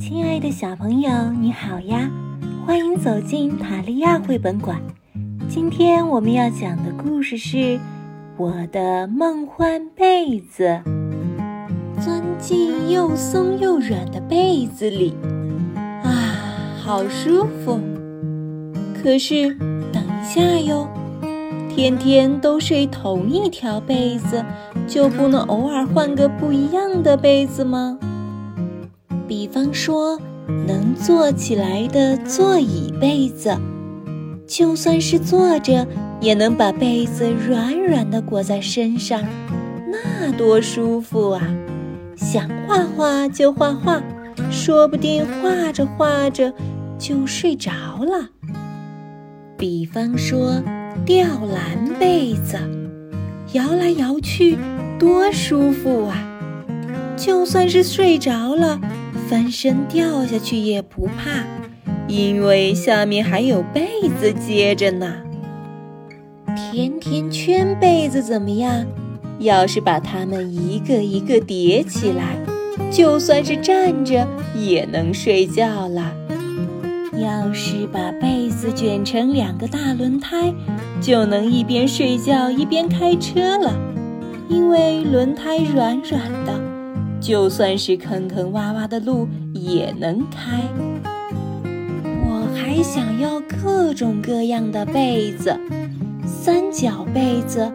亲爱的小朋友，你好呀！欢迎走进塔利亚绘本馆。今天我们要讲的故事是《我的梦幻被子》。钻进又松又软的被子里，啊，好舒服。可是，等一下哟，天天都睡同一条被子，就不能偶尔换个不一样的被子吗？比方说，能坐起来的座椅被子，就算是坐着，也能把被子软软的裹在身上，那多舒服啊！想画画就画画，说不定画着画着就睡着了。比方说，吊篮被子，摇来摇去多舒服啊！就算是睡着了。翻身掉下去也不怕，因为下面还有被子接着呢。甜甜圈被子怎么样？要是把它们一个一个叠起来，就算是站着也能睡觉了。要是把被子卷成两个大轮胎，就能一边睡觉一边开车了，因为轮胎软软的。就算是坑坑洼洼的路也能开。我还想要各种各样的被子：三角被子、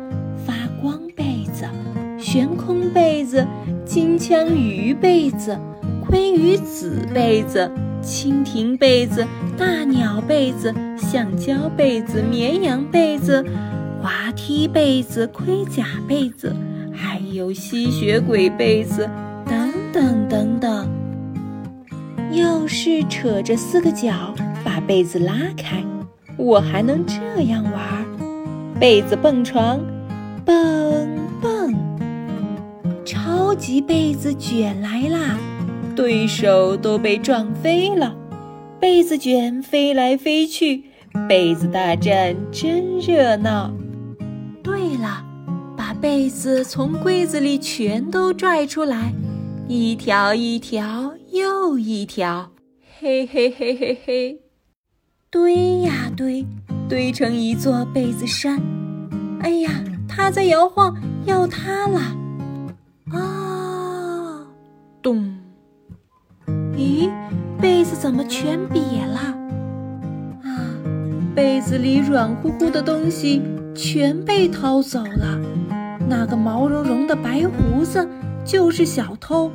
发光被子、悬空被子、金枪鱼被子、鲑鱼子被子、蜻蜓被子、大鸟被子、橡胶被子、绵羊被子、滑梯被子、盔甲被子，还有吸血鬼被子。等等等，要是扯着四个角把被子拉开，我还能这样玩：被子蹦床，蹦蹦。超级被子卷来啦，对手都被撞飞了。被子卷飞来飞去，被子大战真热闹。对了，把被子从柜子里全都拽出来。一条一条又一条，嘿嘿嘿嘿嘿，堆呀堆，堆成一座被子山。哎呀，它在摇晃，要塌了！啊，咚！咦，被子怎么全瘪了？啊，被子里软乎乎的东西全被掏走了。那个毛茸茸的白胡子。就是小偷，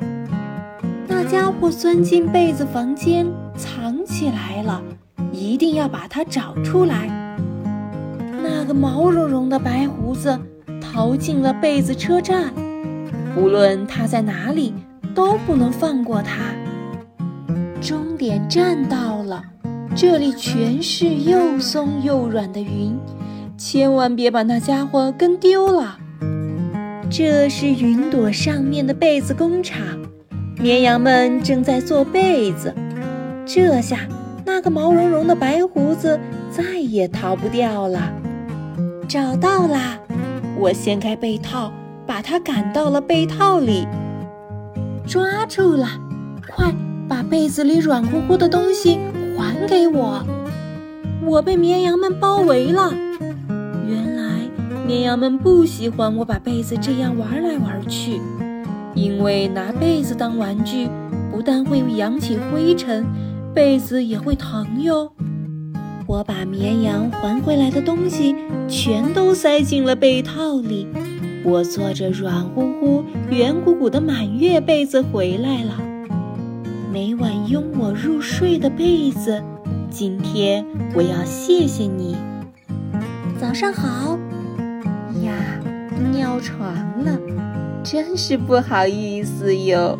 那家伙钻进被子房间藏起来了，一定要把它找出来。那个毛茸茸的白胡子逃进了被子车站，无论他在哪里，都不能放过他。终点站到了，这里全是又松又软的云，千万别把那家伙跟丢了。这是云朵上面的被子工厂，绵羊们正在做被子。这下，那个毛茸茸的白胡子再也逃不掉了。找到啦！我掀开被套，把它赶到了被套里。抓住了！快把被子里软乎乎的东西还给我！我被绵羊们包围了。原来绵羊们不喜欢我把被子这样玩来玩去，因为拿被子当玩具不但会扬起灰尘，被子也会疼哟。我把绵羊还回来的东西全都塞进了被套里，我坐着软乎乎、圆鼓鼓的满月被子回来了。每晚拥我入睡的被子，今天我要谢谢你。早上好。尿床了，真是不好意思哟。